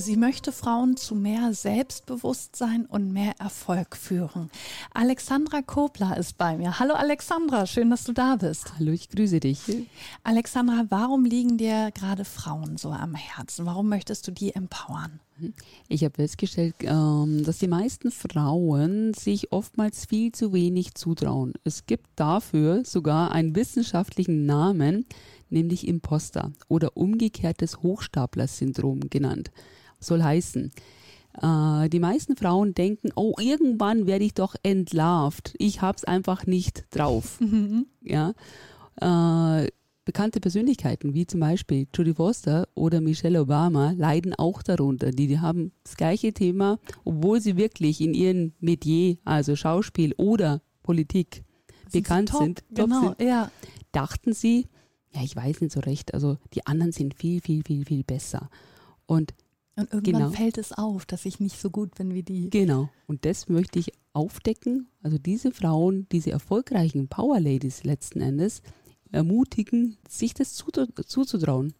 Sie möchte Frauen zu mehr Selbstbewusstsein und mehr Erfolg führen. Alexandra Kobler ist bei mir. Hallo Alexandra, schön, dass du da bist. Hallo, ich grüße dich. Alexandra, warum liegen dir gerade Frauen so am Herzen? Warum möchtest du die empowern? Ich habe festgestellt, ähm, dass die meisten Frauen sich oftmals viel zu wenig zutrauen. Es gibt dafür sogar einen wissenschaftlichen Namen, nämlich Imposter oder umgekehrtes Hochstapler-Syndrom genannt soll heißen, äh, die meisten Frauen denken, oh, irgendwann werde ich doch entlarvt. Ich hab's einfach nicht drauf. Mhm. Ja. Äh, bekannte Persönlichkeiten wie zum Beispiel Judy Foster oder Michelle Obama leiden auch darunter. Die, die haben das gleiche Thema, obwohl sie wirklich in ihrem Metier, also Schauspiel oder Politik, sind bekannt top, sind, genau, sind, ja. dachten sie, ja, ich weiß nicht so recht, also die anderen sind viel, viel, viel, viel besser. Und und irgendwann genau. fällt es auf, dass ich nicht so gut bin wie die. Genau. Und das möchte ich aufdecken. Also diese Frauen, diese erfolgreichen Power Ladies letzten Endes, ermutigen, sich das zuzutrauen.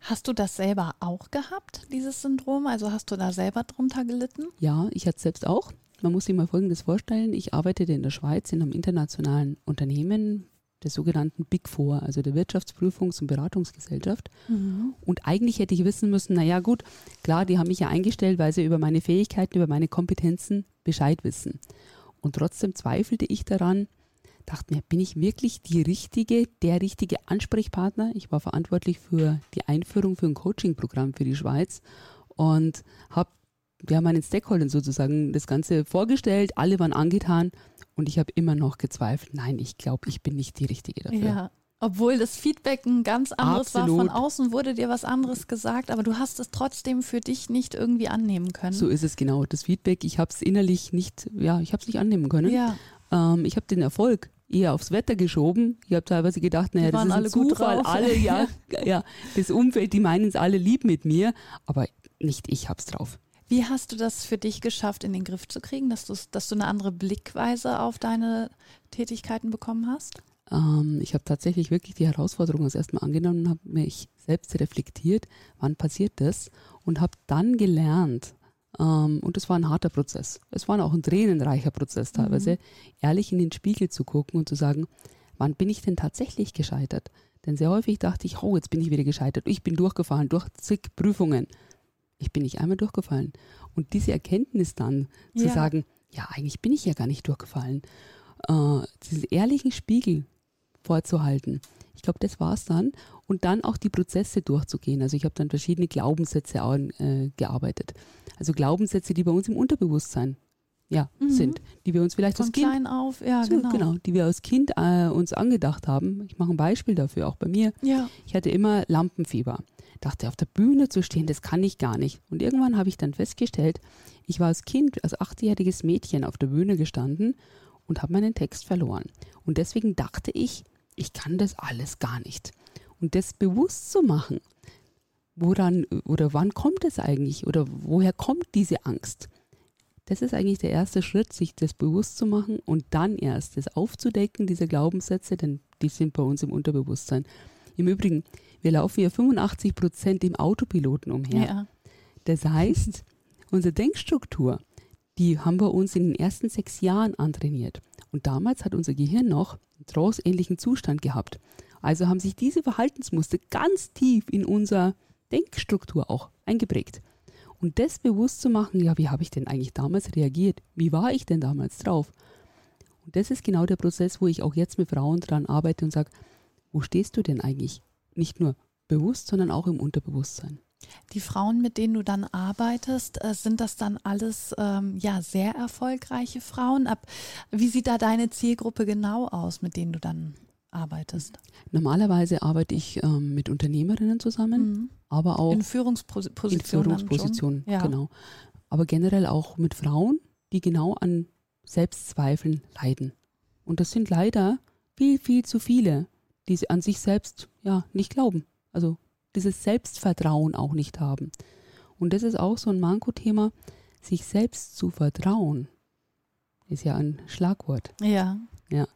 Hast du das selber auch gehabt, dieses Syndrom? Also hast du da selber drunter gelitten? Ja, ich hatte es selbst auch. Man muss sich mal Folgendes vorstellen. Ich arbeitete in der Schweiz in einem internationalen Unternehmen der sogenannten Big Four, also der Wirtschaftsprüfungs- und Beratungsgesellschaft. Mhm. Und eigentlich hätte ich wissen müssen, naja gut, klar, die haben mich ja eingestellt, weil sie über meine Fähigkeiten, über meine Kompetenzen Bescheid wissen. Und trotzdem zweifelte ich daran, dachte mir, bin ich wirklich die richtige, der richtige Ansprechpartner? Ich war verantwortlich für die Einführung für ein Coaching-Programm für die Schweiz und habe wir haben meinen Stakeholdern sozusagen das Ganze vorgestellt, alle waren angetan und ich habe immer noch gezweifelt, nein, ich glaube, ich bin nicht die Richtige dafür. Ja. Obwohl das Feedback ein ganz anderes Absolut. war, von außen wurde dir was anderes gesagt, aber du hast es trotzdem für dich nicht irgendwie annehmen können. So ist es genau. Das Feedback, ich habe es innerlich nicht, ja, ich habe es nicht annehmen können. Ja. Ähm, ich habe den Erfolg eher aufs Wetter geschoben. Ich habe teilweise gedacht, naja, das ist ein Zufall. Alle, ja, ja, das Umfeld, die meinen es alle lieb mit mir, aber nicht ich hab's drauf. Wie hast du das für dich geschafft, in den Griff zu kriegen, dass, dass du eine andere Blickweise auf deine Tätigkeiten bekommen hast? Ähm, ich habe tatsächlich wirklich die Herausforderung als erstmal angenommen und habe mich selbst reflektiert, wann passiert das und habe dann gelernt, ähm, und es war ein harter Prozess. Es war auch ein tränenreicher Prozess teilweise, mhm. ehrlich in den Spiegel zu gucken und zu sagen, wann bin ich denn tatsächlich gescheitert? Denn sehr häufig dachte ich, oh, jetzt bin ich wieder gescheitert. Ich bin durchgefallen durch zig Prüfungen ich bin nicht einmal durchgefallen. Und diese Erkenntnis dann zu ja. sagen, ja, eigentlich bin ich ja gar nicht durchgefallen, äh, diesen ehrlichen Spiegel vorzuhalten. Ich glaube, das war es dann. Und dann auch die Prozesse durchzugehen. Also ich habe dann verschiedene Glaubenssätze an, äh, gearbeitet. Also Glaubenssätze, die bei uns im Unterbewusstsein ja, mhm. sind, die wir uns vielleicht Von als Kind klein auf, ja, so, genau. genau, die wir als Kind äh, uns angedacht haben. Ich mache ein Beispiel dafür, auch bei mir. Ja. Ich hatte immer Lampenfieber dachte, auf der Bühne zu stehen, das kann ich gar nicht. Und irgendwann habe ich dann festgestellt, ich war als Kind, als achtjähriges Mädchen auf der Bühne gestanden und habe meinen Text verloren. Und deswegen dachte ich, ich kann das alles gar nicht. Und das bewusst zu machen, woran oder wann kommt es eigentlich oder woher kommt diese Angst? Das ist eigentlich der erste Schritt, sich das bewusst zu machen und dann erst das aufzudecken, diese Glaubenssätze, denn die sind bei uns im Unterbewusstsein. Im Übrigen, wir laufen ja 85 Prozent im Autopiloten umher. Ja. Das heißt, unsere Denkstruktur, die haben wir uns in den ersten sechs Jahren antrainiert. Und damals hat unser Gehirn noch einen trance-ähnlichen Zustand gehabt. Also haben sich diese Verhaltensmuster ganz tief in unserer Denkstruktur auch eingeprägt. Und das bewusst zu machen, ja, wie habe ich denn eigentlich damals reagiert? Wie war ich denn damals drauf? Und das ist genau der Prozess, wo ich auch jetzt mit Frauen dran arbeite und sage, wo stehst du denn eigentlich? Nicht nur bewusst, sondern auch im Unterbewusstsein. Die Frauen, mit denen du dann arbeitest, äh, sind das dann alles ähm, ja sehr erfolgreiche Frauen? Ab, wie sieht da deine Zielgruppe genau aus, mit denen du dann arbeitest? Normalerweise arbeite ich ähm, mit Unternehmerinnen zusammen, mhm. aber auch in Führungspositionen. In Führungspositionen, ja. genau. Aber generell auch mit Frauen, die genau an Selbstzweifeln leiden. Und das sind leider viel, viel zu viele, die an sich selbst ja nicht glauben. Also dieses Selbstvertrauen auch nicht haben. Und das ist auch so ein Manko-Thema, sich selbst zu vertrauen. Ist ja ein Schlagwort. Ja. Ja.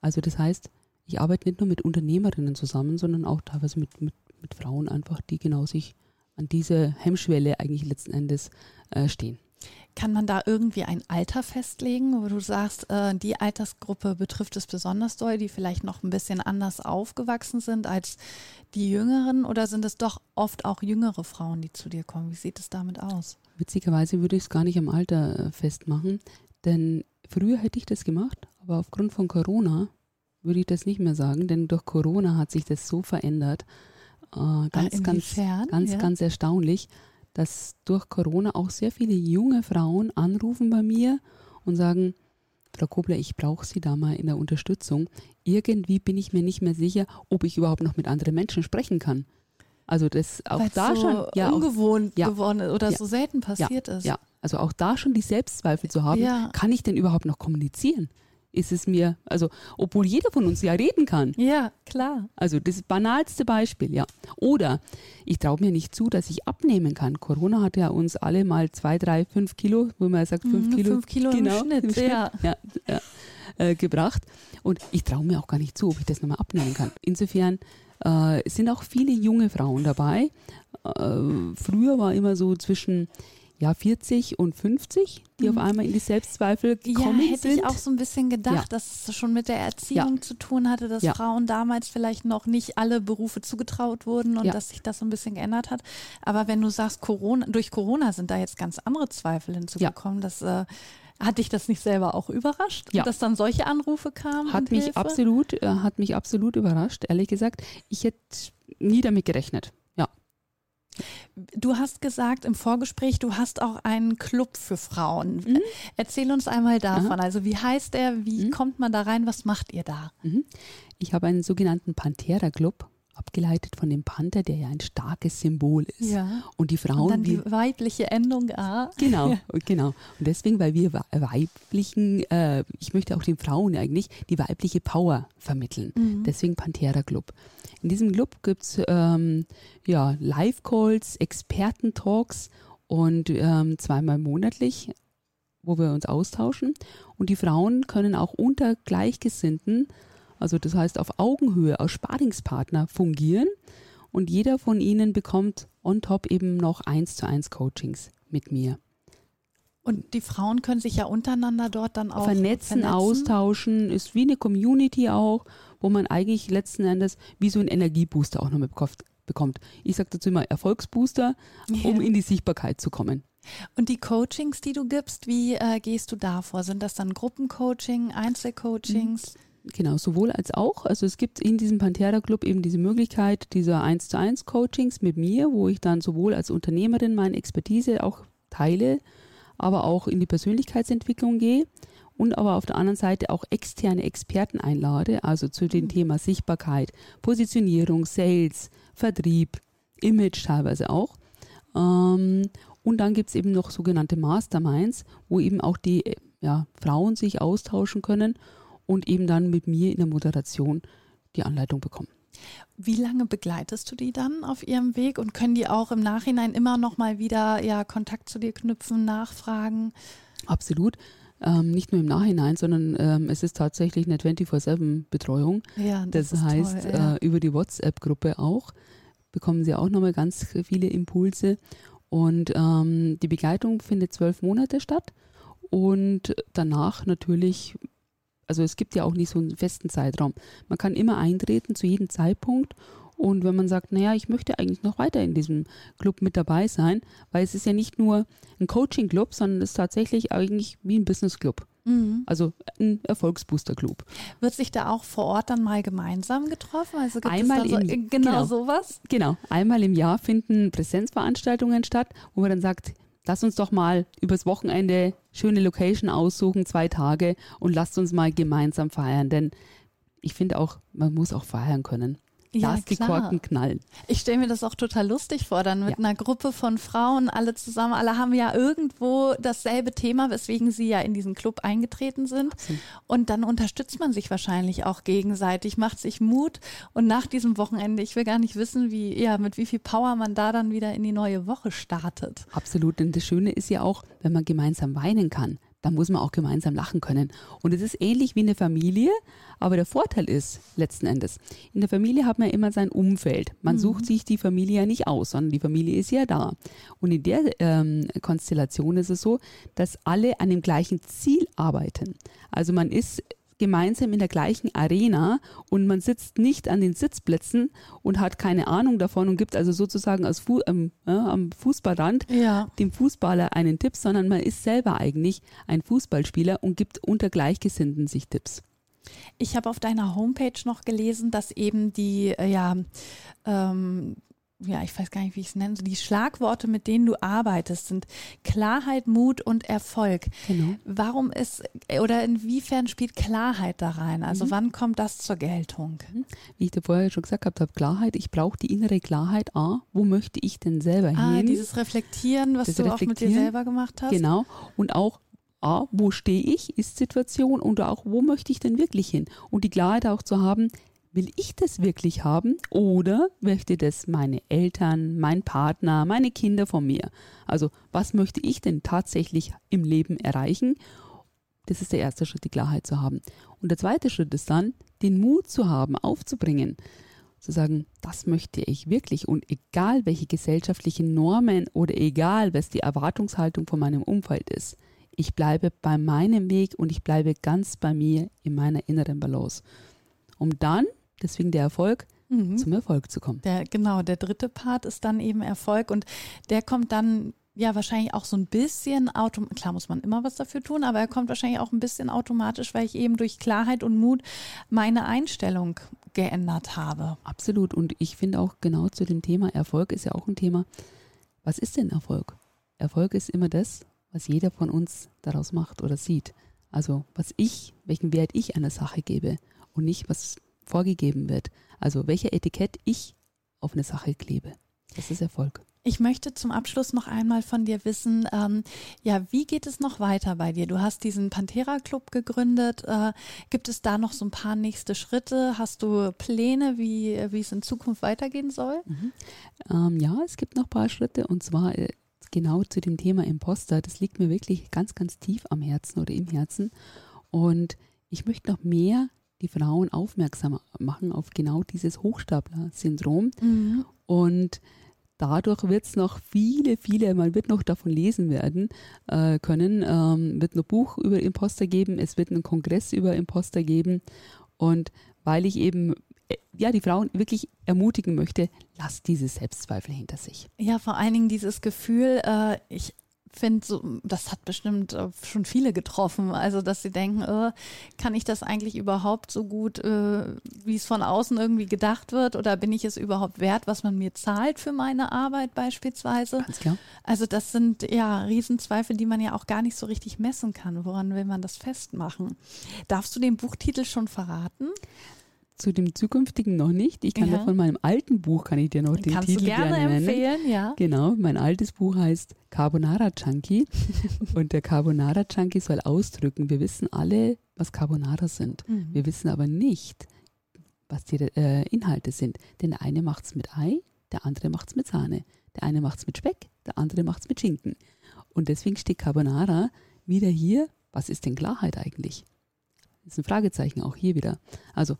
Also das heißt, ich arbeite nicht nur mit Unternehmerinnen zusammen, sondern auch teilweise mit, mit, mit Frauen einfach, die genau sich an diese Hemmschwelle eigentlich letzten Endes äh, stehen. Kann man da irgendwie ein Alter festlegen, wo du sagst, äh, die Altersgruppe betrifft es besonders doll, die vielleicht noch ein bisschen anders aufgewachsen sind als die Jüngeren? Oder sind es doch oft auch jüngere Frauen, die zu dir kommen? Wie sieht es damit aus? Witzigerweise würde ich es gar nicht am Alter äh, festmachen, denn früher hätte ich das gemacht, aber aufgrund von Corona würde ich das nicht mehr sagen, denn durch Corona hat sich das so verändert. Äh, ganz, Ah, ganz, ganz, Ja. ganz erstaunlich, dass durch Corona auch sehr viele junge Frauen anrufen bei mir und sagen, Frau Kobler, ich brauche Sie da mal in der Unterstützung. Irgendwie bin ich mir nicht mehr sicher, ob ich überhaupt noch mit anderen Menschen sprechen kann. Also das auch Weil's da so schon, ja, auch, ungewohnt ja. geworden ist oder Ja. so selten passiert ist. ja, also auch da schon die Selbstzweifel zu haben, kann ich denn überhaupt noch kommunizieren? Ist es mir, also obwohl jeder von uns ja reden kann. ja, klar. Also das banalste Beispiel, ja. Oder ich traue mir nicht zu, dass ich abnehmen kann. Corona hat ja uns alle mal zwei, drei, fünf Kilo, wo man sagt fünf Mhm, Kilo, fünf Kilo im Schnitt, ja. ja, ja, äh, gebracht. Und ich traue mir auch gar nicht zu, ob ich das nochmal abnehmen kann. Insofern äh, sind auch viele junge Frauen dabei. Äh, früher war immer so zwischen ja, 40 und 50, die auf einmal in die Selbstzweifel gekommen Mhm. ja, hätte sind. ich auch so ein bisschen gedacht, Ja. dass es schon mit der Erziehung zu tun hatte, dass Ja. Frauen damals vielleicht noch nicht alle Berufe zugetraut wurden und Ja. dass sich das so ein bisschen geändert hat. Aber wenn du sagst, Corona, durch Corona sind da jetzt ganz andere Zweifel hinzugekommen, das äh, hat dich das nicht selber auch überrascht, Ja. dass dann solche Anrufe kamen? Hat mich Hilfe? absolut, äh, hat mich absolut überrascht, ehrlich gesagt. Ich hätte nie damit gerechnet. Du hast gesagt im Vorgespräch, du hast auch einen Club für Frauen. Mhm. Erzähl uns einmal davon. Also wie heißt der? Wie Mhm. kommt man da rein? Was macht ihr da? Mhm. Ich habe einen sogenannten Panthera Club, abgeleitet von dem Panther, der ja ein starkes Symbol ist. Ja. Und die Und Frauen, dann die weibliche Endung A. Genau, Ja. genau. Und deswegen, weil wir wei- weiblichen, äh, ich möchte auch den Frauen eigentlich die weibliche Power vermitteln. Mhm. Deswegen Panthera Club. In diesem Club gibt es ähm, ja, Live-Calls, Experten-Talks und ähm, zweimal monatlich, wo wir uns austauschen. Und die Frauen können auch unter Gleichgesinnten, also das heißt auf Augenhöhe, als Sparingspartner fungieren. Und jeder von ihnen bekommt on top eben noch eins zu eins Coachings mit mir. Und die Frauen können sich ja untereinander dort dann auch vernetzen, austauschen, ist wie eine Community auch, wo man eigentlich letzten Endes wie so ein Energiebooster auch noch mitbekommt. bekommt. Ich sage dazu immer Erfolgsbooster, um Ja. in die Sichtbarkeit zu kommen. Und die Coachings, die du gibst, wie äh, gehst du da vor? Sind das dann Gruppencoaching, Einzelcoachings? Genau, sowohl als auch. Also es gibt in diesem Panthera Club eben diese Möglichkeit dieser 1 zu 1 Coachings mit mir, wo ich dann sowohl als Unternehmerin meine Expertise auch teile, aber auch in die Persönlichkeitsentwicklung gehe und aber auf der anderen Seite auch externe Experten einlade, also zu dem Thema Sichtbarkeit, Positionierung, Sales, Vertrieb, Image teilweise auch. Ähm, und dann gibt es eben noch sogenannte Masterminds, wo eben auch die ja, Frauen sich austauschen können und eben dann mit mir in der Moderation die Anleitung bekommen. Wie lange begleitest du die dann auf ihrem Weg und können die auch im Nachhinein immer noch mal wieder ja, Kontakt zu dir knüpfen, nachfragen? Absolut. Ähm, nicht nur im Nachhinein, sondern ähm, es ist tatsächlich eine 24-7-Betreuung. Ja, Das, ist heißt, toll, ja. äh, über die WhatsApp-Gruppe auch bekommen Sie auch nochmal ganz viele Impulse. Und ähm, die Begleitung findet zwölf Monate statt. Und danach natürlich, also es gibt ja auch nicht so einen festen Zeitraum. Man kann immer eintreten zu jedem Zeitpunkt. Und wenn man sagt, naja, ich möchte eigentlich noch weiter in diesem Club mit dabei sein, weil es ist ja nicht nur ein Coaching-Club, sondern es ist tatsächlich eigentlich wie ein Business-Club. Mhm. Also ein Erfolgsbooster-Club. Wird sich da auch vor Ort dann mal gemeinsam getroffen? Also gibt Einmal es da so, im- genau, genau. sowas? Genau, einmal im Jahr finden Präsenzveranstaltungen statt, wo man dann sagt, lass uns doch mal übers Wochenende schöne Location aussuchen, zwei Tage und lasst uns mal gemeinsam feiern. Denn ich finde auch, man muss auch feiern können. Ja, Lass die klar. Korken knallen. Ich stelle mir das auch total lustig vor, dann mit Ja. einer Gruppe von Frauen, alle zusammen, alle haben ja irgendwo dasselbe Thema, weswegen sie ja in diesen Club eingetreten sind. Und dann unterstützt man sich wahrscheinlich auch gegenseitig, macht sich Mut. Und nach diesem Wochenende, ich will gar nicht wissen, wie, ja, mit wie viel Power man da dann wieder in die neue Woche startet. Absolut. Und das Schöne ist ja auch, wenn man gemeinsam weinen kann, dann muss man auch gemeinsam lachen können. Und es ist ähnlich wie eine Familie, aber der Vorteil ist letzten Endes, in der Familie hat man immer sein Umfeld. Man sucht sich die Familie ja nicht aus, sondern die Familie ist ja da. Und in der ähm, Konstellation ist es so, dass alle an dem gleichen Ziel arbeiten. Also man ist gemeinsam in der gleichen Arena und man sitzt nicht an den Sitzplätzen und hat keine Ahnung davon und gibt also sozusagen als Fu ähm, ja, am Fußballrand Ja. dem Fußballer einen Tipp, sondern man ist selber eigentlich ein Fußballspieler und gibt unter Gleichgesinnten sich Tipps. Ich habe auf deiner Homepage noch gelesen, dass eben die, äh, ja, ähm, ja, ich weiß gar nicht, wie ich es nenne, die Schlagworte, mit denen du arbeitest, sind Klarheit, Mut und Erfolg. Genau. Warum ist oder inwiefern spielt Klarheit da rein? Also Mhm. wann kommt das zur Geltung? Wie ich dir vorher schon gesagt habe, Klarheit, ich brauche die innere Klarheit, ah, wo möchte ich denn selber Ah, hin? dieses Reflektieren, was Das du auch mit dir Reflektieren, selber gemacht hast. Genau. Und auch, ah, wo stehe ich, ist Situation und auch, wo möchte ich denn wirklich hin? Und die Klarheit auch zu haben, will ich das wirklich haben oder möchte das meine Eltern, mein Partner, meine Kinder von mir? Also, was möchte ich denn tatsächlich im Leben erreichen? Das ist der erste Schritt, die Klarheit zu haben. Und der zweite Schritt ist dann, den Mut zu haben, aufzubringen, zu sagen, das möchte ich wirklich. Und egal, welche gesellschaftlichen Normen oder egal, was die Erwartungshaltung von meinem Umfeld ist, ich bleibe bei meinem Weg und ich bleibe ganz bei mir in meiner inneren Balance. Um dann, deswegen der Erfolg, Mhm. zum Erfolg zu kommen. Der, genau, der dritte Part ist dann eben Erfolg und der kommt dann ja wahrscheinlich auch so ein bisschen automatisch, klar muss man immer was dafür tun, aber er kommt wahrscheinlich auch ein bisschen automatisch, weil ich eben durch Klarheit und Mut meine Einstellung geändert habe. Absolut. Und ich finde auch genau zu dem Thema Erfolg ist ja auch ein Thema. Was ist denn Erfolg? Erfolg ist immer das, was jeder von uns daraus macht oder sieht. Also was ich, welchen Wert ich einer Sache gebe und nicht, was vorgegeben wird. Also welche Etikett ich auf eine Sache klebe. Das ist Erfolg. Ich möchte zum Abschluss noch einmal von dir wissen, ähm, ja, wie geht es noch weiter bei dir? Du hast diesen Pantera Club gegründet. Äh, gibt es da noch so ein paar nächste Schritte? Hast du Pläne, wie, wie es in Zukunft weitergehen soll? Ähm, ja, es gibt noch ein paar Schritte und zwar äh, genau zu dem Thema Imposter. Das liegt mir wirklich ganz, ganz tief am Herzen oder im Herzen. Und ich möchte noch mehr die Frauen aufmerksam machen auf genau dieses Hochstapler-Syndrom. Und dadurch wird es noch viele, viele, man wird noch davon lesen werden äh, können, ähm, wird noch Buch über Imposter geben, es wird einen Kongress über Imposter geben. Und weil ich eben äh, ja, die Frauen wirklich ermutigen möchte, lasst diese Selbstzweifel hinter sich. Ja, vor allen Dingen dieses Gefühl, äh, ich finde, so, das hat bestimmt äh, schon viele getroffen. Also, dass sie denken, äh, kann ich das eigentlich überhaupt so gut, äh, wie es von außen irgendwie gedacht wird? Oder bin ich es überhaupt wert, was man mir zahlt für meine Arbeit beispielsweise? Ganz klar. Also, das sind ja Riesenzweifel, die man ja auch gar nicht so richtig messen kann. Woran will man das festmachen? Darfst du den Buchtitel schon verraten? Zu dem zukünftigen noch nicht. Ich kann Ja. von meinem alten Buch, kann ich dir noch den Kannst Titel du gerne, gerne nennen. empfehlen, ja. Genau, mein altes Buch heißt Carbonara Junkie und der Carbonara Junkie soll ausdrücken, wir wissen alle, was Carbonara sind. Mhm. Wir wissen aber nicht, was die äh, Inhalte sind. Denn der eine macht es mit Ei, der andere macht es mit Sahne. Der eine macht es mit Speck, der andere macht es mit Schinken. Und deswegen steht Carbonara wieder hier. Was ist denn Klarheit eigentlich? Das ist ein Fragezeichen auch hier wieder. Also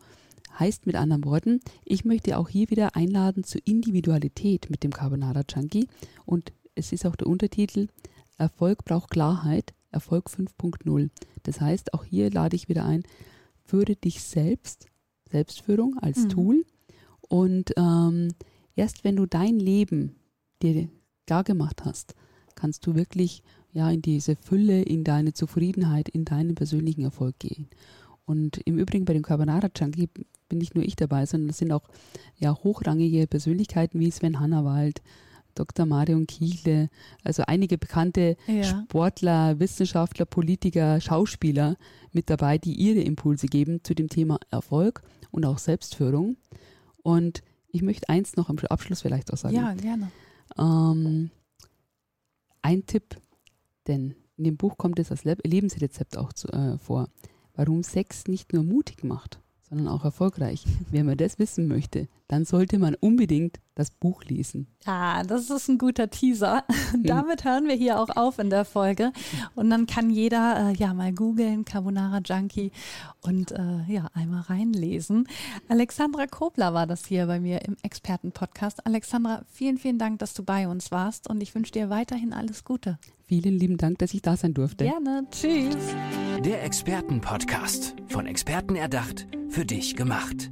heißt mit anderen Worten, ich möchte auch hier wieder einladen zur Individualität mit dem Carbonara Junkie. Und es ist auch der Untertitel Erfolg braucht Klarheit, Erfolg 5.0. Das heißt, auch hier lade ich wieder ein, führe dich selbst, Selbstführung als Mhm. Tool. Und ähm, erst wenn du dein Leben dir klar gemacht hast, kannst du wirklich ja in diese Fülle, in deine Zufriedenheit, in deinen persönlichen Erfolg gehen. Und im Übrigen bei dem Carbonara Junkie bin nicht nur ich dabei, sondern es sind auch ja hochrangige Persönlichkeiten wie Sven Hannawald, Dr. Marion Kiechle, also einige bekannte Ja. Sportler, Wissenschaftler, Politiker, Schauspieler mit dabei, die ihre Impulse geben zu dem Thema Erfolg und auch Selbstführung. Und ich möchte eins noch am Abschluss vielleicht auch sagen. Ja, gerne. Ähm, ein Tipp, denn in dem Buch kommt es als Le Lebensrezept auch zu, äh, vor, warum Sex nicht nur mutig macht, sondern auch erfolgreich. Wenn man das wissen möchte, dann sollte man unbedingt das Buch lesen. Ja, das ist ein guter Teaser. Damit hören wir hier auch auf in der Folge. Und dann kann jeder äh, ja mal googeln, Carbonara Junkie und äh, ja, einmal reinlesen. Alexandra Kobler war das hier bei mir im Expertenpodcast. Alexandra, vielen, vielen Dank, dass du bei uns warst und ich wünsche dir weiterhin alles Gute. Vielen lieben Dank, dass ich da sein durfte. Gerne. Tschüss. Der Expertenpodcast. Von Experten erdacht, für dich gemacht.